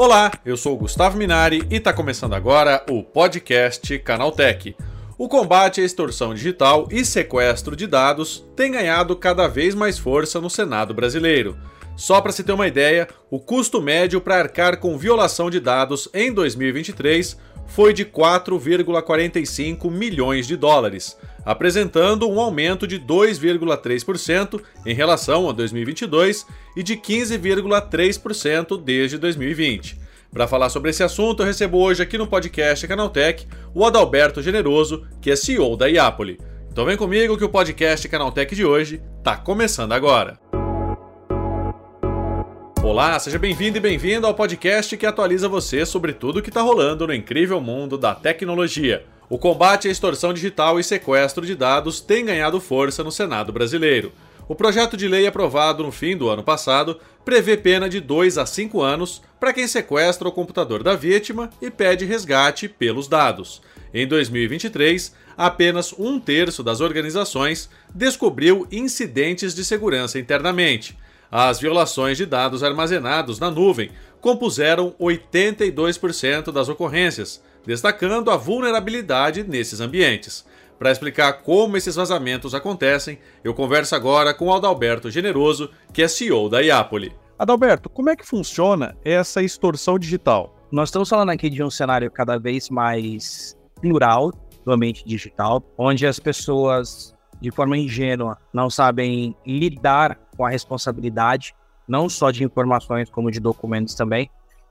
Olá, eu sou Gustavo Minari e está começando agora o podcast Canaltech. O combate à extorsão digital e sequestro de dados tem ganhado cada vez mais força no Senado brasileiro. Só para se ter uma ideia, o custo médio para arcar com violação de dados em 2023 foi de 4,45 milhões de dólares, apresentando um aumento de 2,3% em relação a 2022 e de 15,3% desde 2020. Para falar sobre esse assunto, eu recebo hoje aqui no podcast Canaltech o Adalberto Generoso, que é CEO da Iapoli. Então vem comigo que o podcast Canaltech de hoje está começando agora. Olá, seja bem-vindo e bem-vindo ao podcast que atualiza você sobre tudo o que está rolando no incrível mundo da tecnologia. O combate à extorsão digital e sequestro de dados tem ganhado força no Senado brasileiro. O projeto de lei aprovado no fim do ano passado prevê pena de 2 a 5 anos para quem sequestra o computador da vítima e pede resgate pelos dados. Em 2023, apenas um terço das organizações descobriu incidentes de segurança internamente. As violações de dados armazenados na nuvem compuseram 82% das ocorrências, destacando a vulnerabilidade nesses ambientes. Para explicar como esses vazamentos acontecem, eu converso agora com Adalberto Generoso, que é CEO da Iapoli. Adalberto, como é que funciona essa extorsão digital? Nós estamos falando aqui de um cenário cada vez mais plural do ambiente digital, onde as pessoas de forma ingênua, não sabem lidar com a responsabilidade, não só de informações, como de documentos também.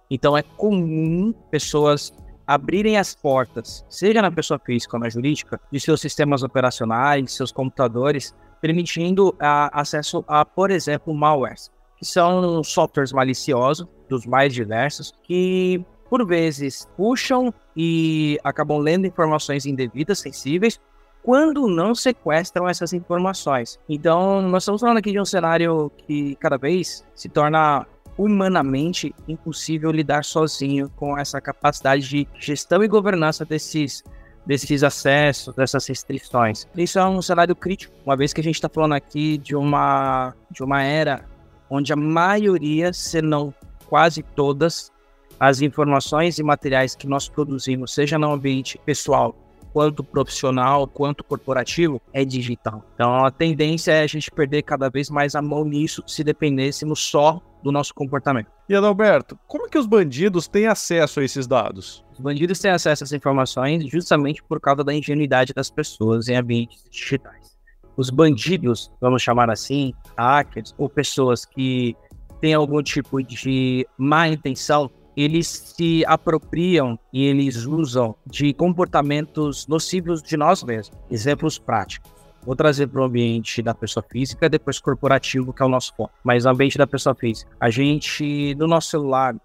Então é comum pessoas abrirem as portas, seja na pessoa física ou na jurídica, de seus sistemas operacionais, seus computadores, permitindo a, acesso a, por exemplo, malwares, que são softwares maliciosos, dos mais diversos, que por vezes puxam e acabam lendo informações indevidas, sensíveis, quando não sequestram essas informações. Então, nós estamos falando aqui de um cenário que cada vez se torna humanamente impossível lidar sozinho com essa capacidade de gestão e governança desses desses acessos, dessas restrições. Isso é um cenário crítico, uma vez que a gente está falando aqui de uma, de uma era onde a maioria, se não quase todas, as informações e materiais que nós produzimos, seja no ambiente pessoal quanto profissional, quanto corporativo, é digital. Então a tendência é a gente perder cada vez mais a mão nisso se dependêssemos só do nosso comportamento. E Adalberto, como é que os bandidos têm acesso a esses dados? Os bandidos têm acesso a essas informações justamente por causa da ingenuidade das pessoas em ambientes digitais. Os bandidos, vamos chamar assim, hackers ou pessoas que têm algum tipo de má intenção, eles se apropriam e eles usam de comportamentos nocivos de nós mesmos. Exemplos práticos. Vou trazer para o ambiente da pessoa física, depois corporativo, que é o nosso foco. Mas no ambiente da pessoa física, a gente, no nosso celular,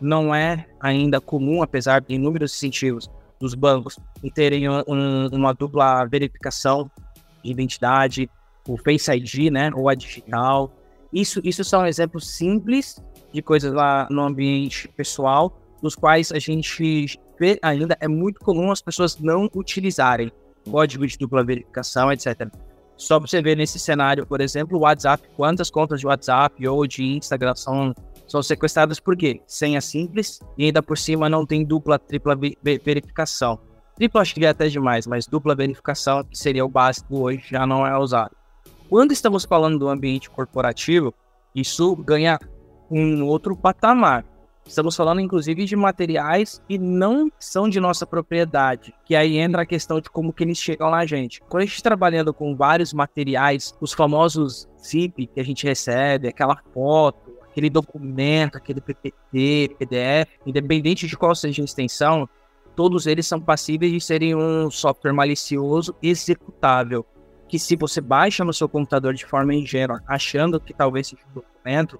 não é ainda comum, apesar de inúmeros incentivos dos bancos em terem um, uma dupla verificação de identidade, o Face ID, né, ou a digital. Isso, isso são exemplos simples de coisas lá no ambiente pessoal, dos quais a gente vê ainda é muito comum as pessoas não utilizarem código de dupla verificação, etc. Só para você ver nesse cenário, por exemplo, o WhatsApp, quantas contas de WhatsApp ou de Instagram são, são sequestradas por quê? Senha simples e ainda por cima não tem dupla, tripla verificação. Tripla acho que é até demais, mas dupla verificação, que seria o básico hoje, já não é usado. Quando estamos falando do ambiente corporativo, isso ganha um outro patamar. Estamos falando, inclusive, de materiais que não são de nossa propriedade, que aí entra a questão de como que eles chegam na gente. Quando a gente está trabalhando com vários materiais, os famosos zip que a gente recebe, aquela foto, aquele documento, aquele PPT, PDF, independente de qual seja a extensão, todos eles são passíveis de serem um software malicioso executável, que se você baixa no seu computador de forma ingênua, achando que talvez seja um documento,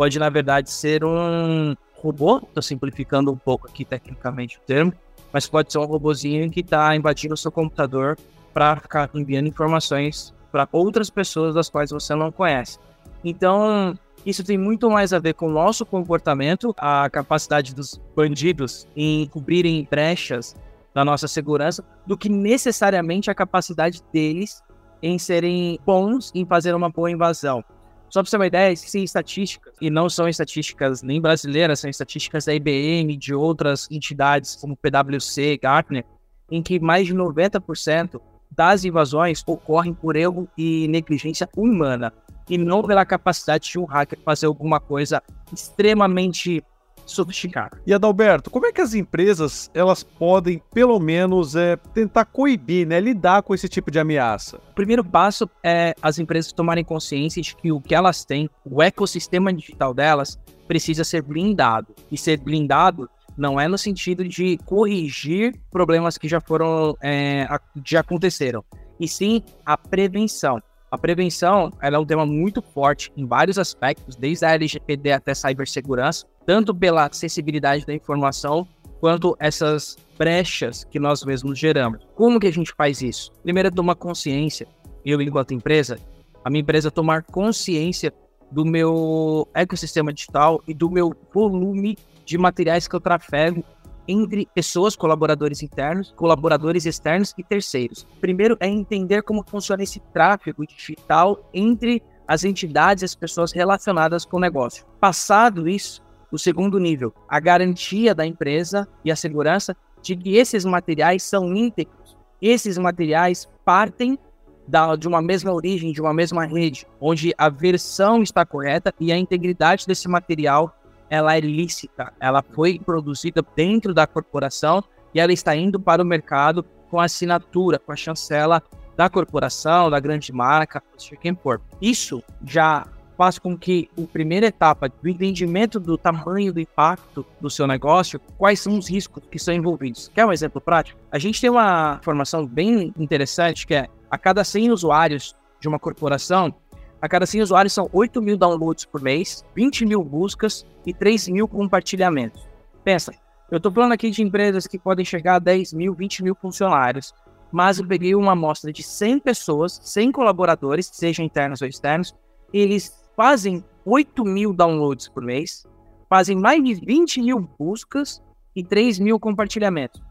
pode, na verdade, ser um robô, estou simplificando um pouco aqui tecnicamente o termo, mas pode ser um robozinho que está invadindo o seu computador para ficar enviando informações para outras pessoas das quais você não conhece. Então, isso tem muito mais a ver com o nosso comportamento, a capacidade dos bandidos em cobrirem brechas da nossa segurança, do que necessariamente a capacidade deles em serem bons em fazer uma boa invasão. Só para você ter uma ideia, existem estatísticas, e não são estatísticas nem brasileiras, são estatísticas da IBM, de outras entidades como PwC, Gartner, em que mais de 90% das invasões ocorrem por erro e negligência humana, e não pela capacidade de um hacker fazer alguma coisa extremamente sofisticada. E Adalberto, como é que as empresas elas podem, pelo menos, é, tentar coibir, né, lidar com esse tipo de ameaça? O primeiro passo é as empresas tomarem consciência de que o que elas têm, o ecossistema digital delas, precisa ser blindado. E ser blindado não é no sentido de corrigir problemas que já foram, é, já aconteceram, e sim a prevenção. A prevenção é um tema muito forte em vários aspectos, desde a LGPD até cibersegurança, tanto pela acessibilidade da informação quanto essas brechas que nós mesmos geramos. Como que a gente faz isso? Primeiro é tomar consciência, eu enquanto empresa, a minha empresa tomar consciência do meu ecossistema digital e do meu volume de materiais que eu trafego entre pessoas, colaboradores internos, colaboradores externos e terceiros. Primeiro é entender como funciona esse tráfego digital entre as entidades e as pessoas relacionadas com o negócio. Passado isso, o segundo nível, a garantia da empresa e a segurança de que esses materiais são íntegros. Esses materiais partem da, de uma mesma origem, de uma mesma rede, onde a versão está correta e a integridade desse material ela é lícita, ela foi produzida dentro da corporação e ela está indo para o mercado com a assinatura, com a chancela da corporação, da grande marca, seja quem for. Isso já faz com que a primeira etapa do entendimento do tamanho do impacto do seu negócio, quais são os riscos que são envolvidos. Quer um exemplo prático? A gente tem uma informação bem interessante que é a cada 100 usuários de uma corporação, a cada 100 usuários são 8 mil downloads por mês, 20 mil buscas e 3 mil compartilhamentos. Pensa, eu estou falando aqui de empresas que podem chegar a 10 mil, 20 mil funcionários, mas eu peguei uma amostra de 100 pessoas, 100 colaboradores, sejam internos ou externos, eles fazem 8 mil downloads por mês, fazem mais de 20 mil buscas e 3 mil compartilhamentos.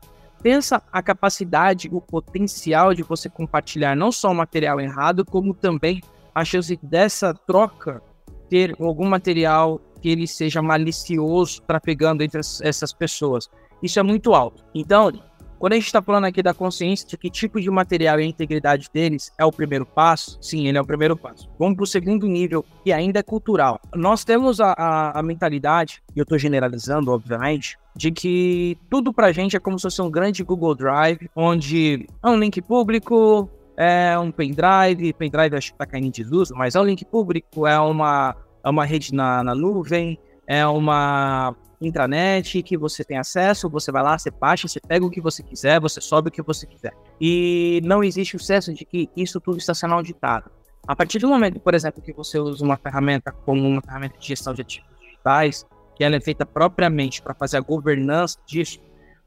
Pensa a capacidade, o potencial de você compartilhar não só o material errado, como também a chance dessa troca ter algum material que ele seja malicioso trafegando entre essas pessoas. Isso é muito alto. Então, quando a gente está falando aqui da consciência de que tipo de material e a integridade deles é o primeiro passo, sim, ele é o primeiro passo. Vamos para o segundo nível, que ainda é cultural. Nós temos a, a, a mentalidade, e eu estou generalizando, obviamente, de que tudo para a gente é como se fosse um grande Google Drive, onde é um link público, é um pendrive, pendrive acho que está caindo em desuso, mas é um link público, é uma, é uma rede na, na nuvem, é uma intranet que você tem acesso, você vai lá, você baixa, você pega o que você quiser, você sobe o que você quiser. E não existe o senso de que isso tudo está sendo auditado. A partir do momento, por exemplo, que você usa uma ferramenta como uma ferramenta de gestão de ativos digitais, que ela é feita propriamente para fazer a governança disso,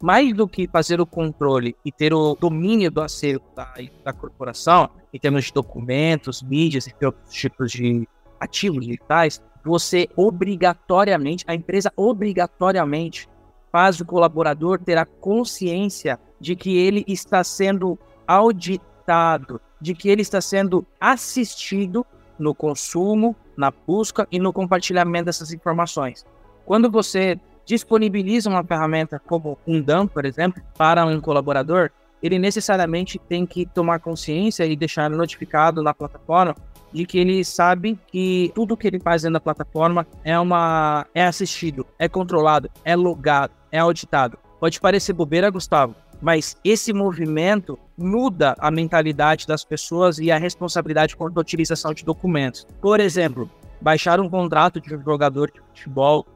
mais do que fazer o controle e ter o domínio do acervo da, da corporação, em termos de documentos, mídias e outros tipos de ativos digitais, você obrigatoriamente, a empresa obrigatoriamente faz o colaborador ter a consciência de que ele está sendo auditado, de que ele está sendo assistido no consumo, na busca e no compartilhamento dessas informações. Quando você disponibiliza uma ferramenta como um DAM, por exemplo, para um colaborador, ele necessariamente tem que tomar consciência e deixar notificado na plataforma de que ele sabe que tudo que ele faz dentro da plataforma é uma é assistido, é controlado, é logado, é auditado. Pode parecer bobeira, Gustavo, mas esse movimento muda a mentalidade das pessoas e a responsabilidade quanto à utilização de documentos. Por exemplo, baixar um contrato de um jogador de futebol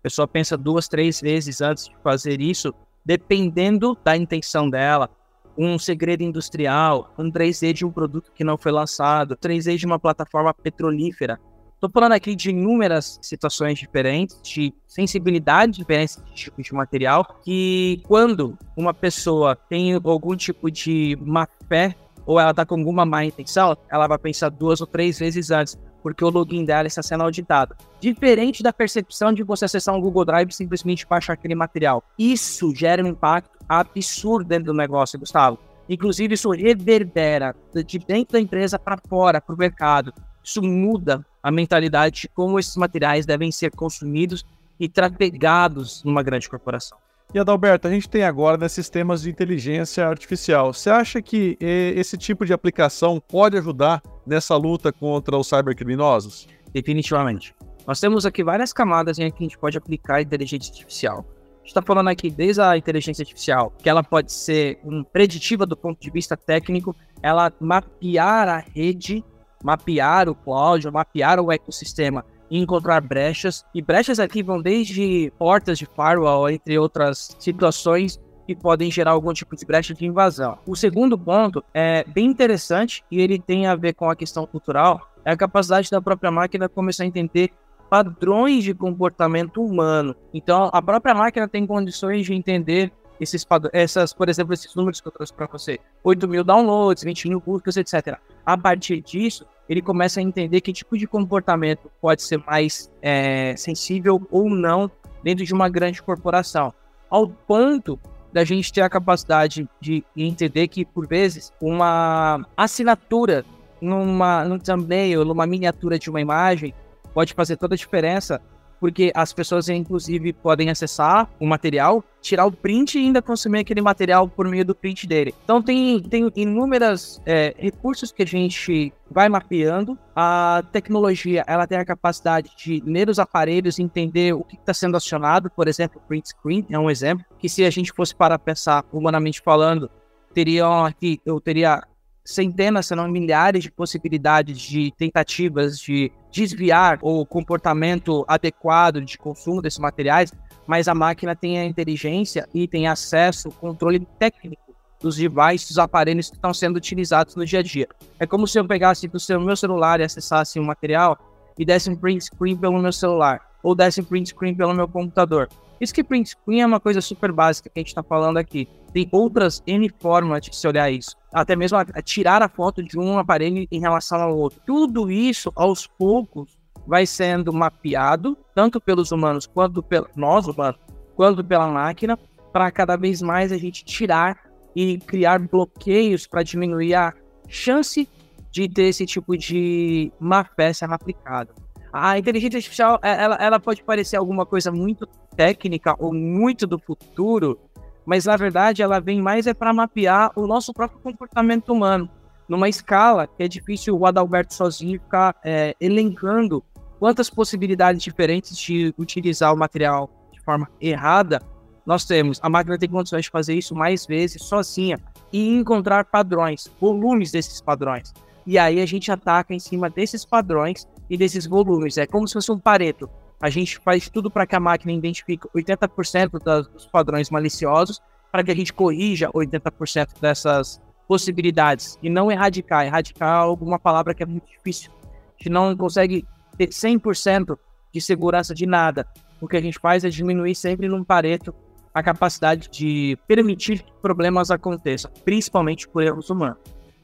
a pessoa pensa duas, três vezes antes de fazer isso, dependendo da intenção dela. Um segredo industrial, um 3D de um produto que não foi lançado, 3D de uma plataforma petrolífera. Estou falando aqui de inúmeras situações diferentes, de sensibilidade diferentes de tipo de material, que quando uma pessoa tem algum tipo de má fé ou ela está com alguma má intenção, ela vai pensar duas ou três vezes antes porque o login dela está sendo auditado. Diferente da percepção de você acessar um Google Drive e simplesmente baixar aquele material. Isso gera um impacto absurdo dentro do negócio, Gustavo. Inclusive, isso reverbera de dentro da empresa para fora, para o mercado. Isso muda a mentalidade de como esses materiais devem ser consumidos e trafegados numa grande corporação. E Adalberto, a gente tem agora né, sistemas de inteligência artificial. Você acha que esse tipo de aplicação pode ajudar nessa luta contra os cybercriminosos? Definitivamente. Nós temos aqui várias camadas em que a gente pode aplicar a inteligência artificial. A gente está falando aqui desde a inteligência artificial, que ela pode ser um preditiva do ponto de vista técnico, ela mapear a rede, mapear o cloud, mapear o ecossistema e encontrar brechas. E brechas aqui vão desde portas de firewall, entre outras situações que podem gerar algum tipo de brecha de invasão. O segundo ponto é bem interessante e ele tem a ver com a questão cultural, é a capacidade da própria máquina começar a entender padrões de comportamento humano. Então, a própria máquina tem condições de entender esses essas, por exemplo, esses números que eu trouxe para você, 8 mil downloads, 20 mil buscas, etc. A partir disso, ele começa a entender que tipo de comportamento pode ser mais é, sensível ou não dentro de uma grande corporação, ao ponto da gente ter a capacidade de entender que, por vezes, uma assinatura numa, num thumbnail, numa miniatura de uma imagem, pode fazer toda a diferença porque as pessoas, inclusive, podem acessar o material, tirar o print e ainda consumir aquele material por meio do print dele. Então, tem, tem inúmeros é, recursos que a gente vai mapeando. A tecnologia, ela tem a capacidade de ler os aparelhos e entender o que está sendo acionado. Por exemplo, print screen é um exemplo, que se a gente fosse para pensar, humanamente falando, teriam aqui, eu teria centenas, se não milhares de possibilidades de tentativas de desviar o comportamento adequado de consumo desses materiais, mas a máquina tem a inteligência e tem acesso, controle técnico dos devices, dos aparelhos que estão sendo utilizados no dia a dia. É como se eu pegasse do meu celular e acessasse um material e desse um print screen pelo meu celular, ou desse um print screen pelo meu computador. Isso que print screen é uma coisa super básica que a gente está falando aqui. Tem outras N formas de se olhar isso. Até mesmo a, a tirar a foto de um aparelho em relação ao outro. Tudo isso, aos poucos, vai sendo mapeado, tanto pelos humanos quanto pelos nós humanos, quanto pela máquina, para cada vez mais a gente tirar e criar bloqueios para diminuir a chance de ter esse tipo de má fé sendo aplicado. A inteligência artificial, é, ela, ela pode parecer alguma coisa muito técnica ou muito do futuro, mas na verdade ela vem mais é para mapear o nosso próprio comportamento humano, numa escala que é difícil o Adalberto sozinho ficar é, elencando quantas possibilidades diferentes de utilizar o material de forma errada nós temos. A máquina tem condições de fazer isso mais vezes sozinha e encontrar padrões, volumes desses padrões. E aí a gente ataca em cima desses padrões e desses volumes. É como se fosse um pareto. A gente faz tudo para que a máquina identifique 80% das, dos padrões maliciosos, para que a gente corrija 80% dessas possibilidades e não erradicar. Erradicar é alguma palavra que é muito difícil. A gente não consegue ter 100% de segurança de nada. O que a gente faz é diminuir sempre num pareto a capacidade de permitir que problemas aconteçam, principalmente por erros humanos.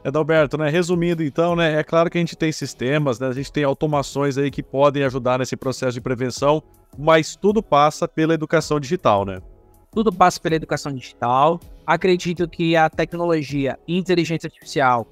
Adalberto, né? Resumindo então, né? É claro que a gente tem sistemas, né? A gente tem automações aí que podem ajudar nesse processo de prevenção, mas tudo passa pela educação digital, né? Tudo passa pela educação digital. Acredito que a tecnologia e inteligência artificial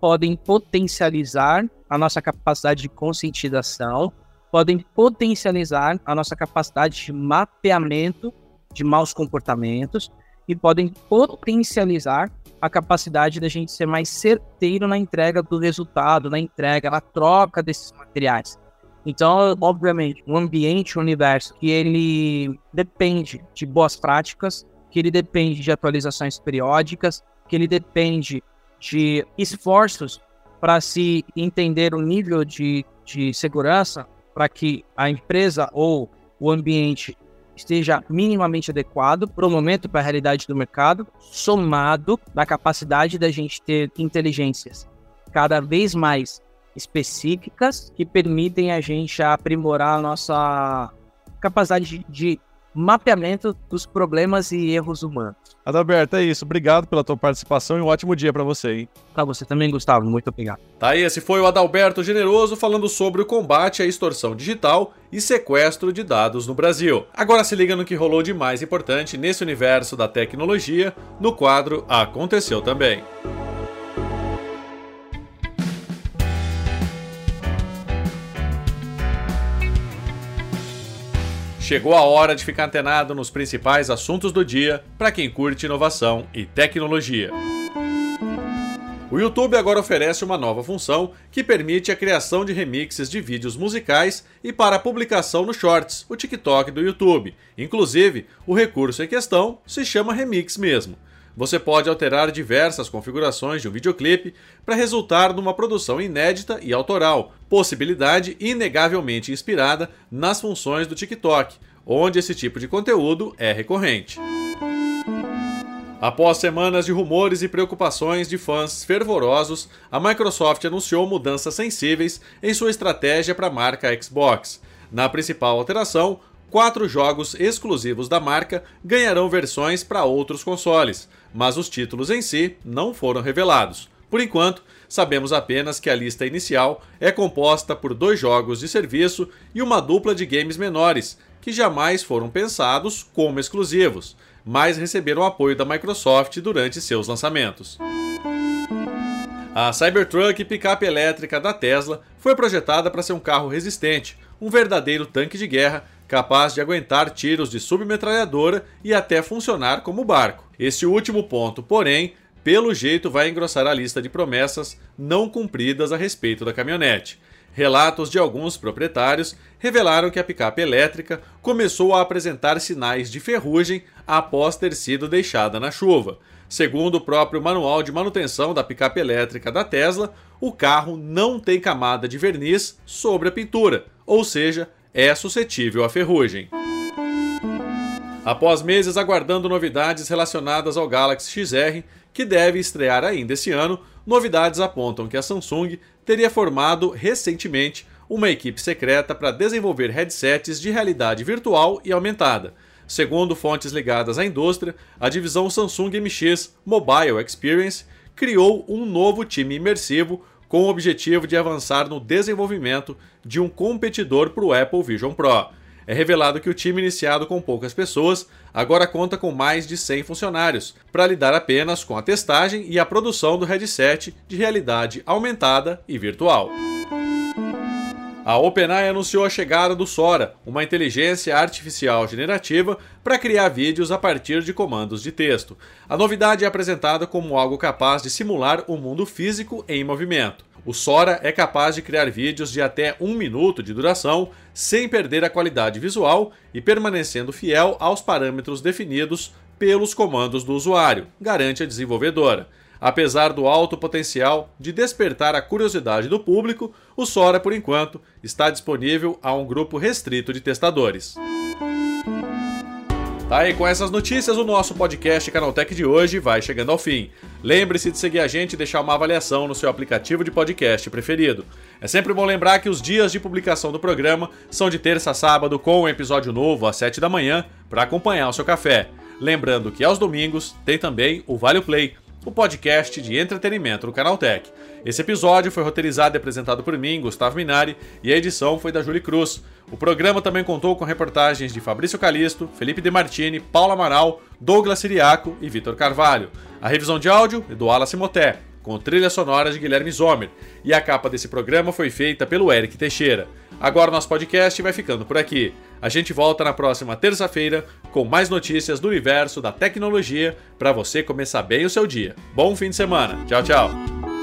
podem potencializar a nossa capacidade de conscientização, podem potencializar a nossa capacidade de mapeamento de maus comportamentos e podem potencializar a capacidade da gente ser mais certeiro na entrega do resultado, na entrega, na troca desses materiais. Então, obviamente, um ambiente, um universo que ele depende de boas práticas, que ele depende de atualizações periódicas, que ele depende de esforços para se entender o nível de, de segurança para que a empresa ou o ambiente esteja minimamente adequado para o momento, para a realidade do mercado, somado na capacidade da gente ter inteligências cada vez mais específicas que permitem a gente aprimorar a nossa capacidade de, de mapeamento dos problemas e erros humanos. Adalberto, é isso. Obrigado pela tua participação e um ótimo dia para você, hein? Para você também, Gustavo. Muito obrigado. Tá aí, esse foi o Adalberto Generoso falando sobre o combate à extorsão digital e sequestro de dados no Brasil. Agora se liga no que rolou de mais importante nesse universo da tecnologia no quadro Aconteceu Também. Chegou a hora de ficar antenado nos principais assuntos do dia para quem curte inovação e tecnologia. O YouTube agora oferece uma nova função que permite a criação de remixes de vídeos musicais e para publicação no Shorts, o TikTok do YouTube. Inclusive, o recurso em questão se chama Remix mesmo. Você pode alterar diversas configurações de um videoclipe para resultar numa produção inédita e autoral, possibilidade inegavelmente inspirada nas funções do TikTok, onde esse tipo de conteúdo é recorrente. Após semanas de rumores e preocupações de fãs fervorosos, a Microsoft anunciou mudanças sensíveis em sua estratégia para a marca Xbox. Na principal alteração, quatro jogos exclusivos da marca ganharão versões para outros consoles, mas os títulos em si não foram revelados. Por enquanto, sabemos apenas que a lista inicial é composta por dois jogos de serviço e uma dupla de games menores, que jamais foram pensados como exclusivos mas receberam apoio da Microsoft durante seus lançamentos. A Cybertruck picape elétrica da Tesla foi projetada para ser um carro resistente, um verdadeiro tanque de guerra capaz de aguentar tiros de submetralhadora e até funcionar como barco. Este último ponto, porém, pelo jeito vai engrossar a lista de promessas não cumpridas a respeito da caminhonete. Relatos de alguns proprietários revelaram que a picape elétrica começou a apresentar sinais de ferrugem após ter sido deixada na chuva. Segundo o próprio manual de manutenção da picape elétrica da Tesla, o carro não tem camada de verniz sobre a pintura, ou seja, é suscetível à ferrugem. Após meses aguardando novidades relacionadas ao Galaxy XR, que deve estrear ainda esse ano, novidades apontam que a Samsung teria formado recentemente uma equipe secreta para desenvolver headsets de realidade virtual e aumentada. Segundo fontes ligadas à indústria, a divisão Samsung MX Mobile Experience criou um novo time imersivo com o objetivo de avançar no desenvolvimento de um competidor para o Apple Vision Pro é revelado que o time iniciado com poucas pessoas agora conta com mais de 100 funcionários, para lidar apenas com a testagem e a produção do headset de realidade aumentada e virtual. A OpenAI anunciou a chegada do Sora, uma inteligência artificial generativa para criar vídeos a partir de comandos de texto. A novidade é apresentada como algo capaz de simular o mundo físico em movimento. O Sora é capaz de criar vídeos de até um minuto de duração sem perder a qualidade visual e permanecendo fiel aos parâmetros definidos pelos comandos do usuário, garante a desenvolvedora. Apesar do alto potencial de despertar a curiosidade do público, o Sora, por enquanto, está disponível a um grupo restrito de testadores. Tá aí, com essas notícias, o nosso podcast Canaltech de hoje vai chegando ao fim. Lembre-se de seguir a gente e deixar uma avaliação no seu aplicativo de podcast preferido. É sempre bom lembrar que os dias de publicação do programa são de terça a sábado, com um episódio novo às 7 da manhã, para acompanhar o seu café. Lembrando que aos domingos tem também o Vale Play, o podcast de entretenimento do Canaltech. Esse episódio foi roteirizado e apresentado por mim, Gustavo Minari, e a edição foi da Julie Cruz. O programa também contou com reportagens de Fabrício Calisto, Felipe De Martini, Paula Amaral, Douglas Siriaco e Vitor Carvalho. A revisão de áudio é do Wallace Moté, com trilha sonora de Guilherme Zomer, e a capa desse programa foi feita pelo Eric Teixeira. Agora nosso podcast vai ficando por aqui. A gente volta na próxima terça-feira com mais notícias do universo da tecnologia para você começar bem o seu dia. Bom fim de semana. Tchau, tchau.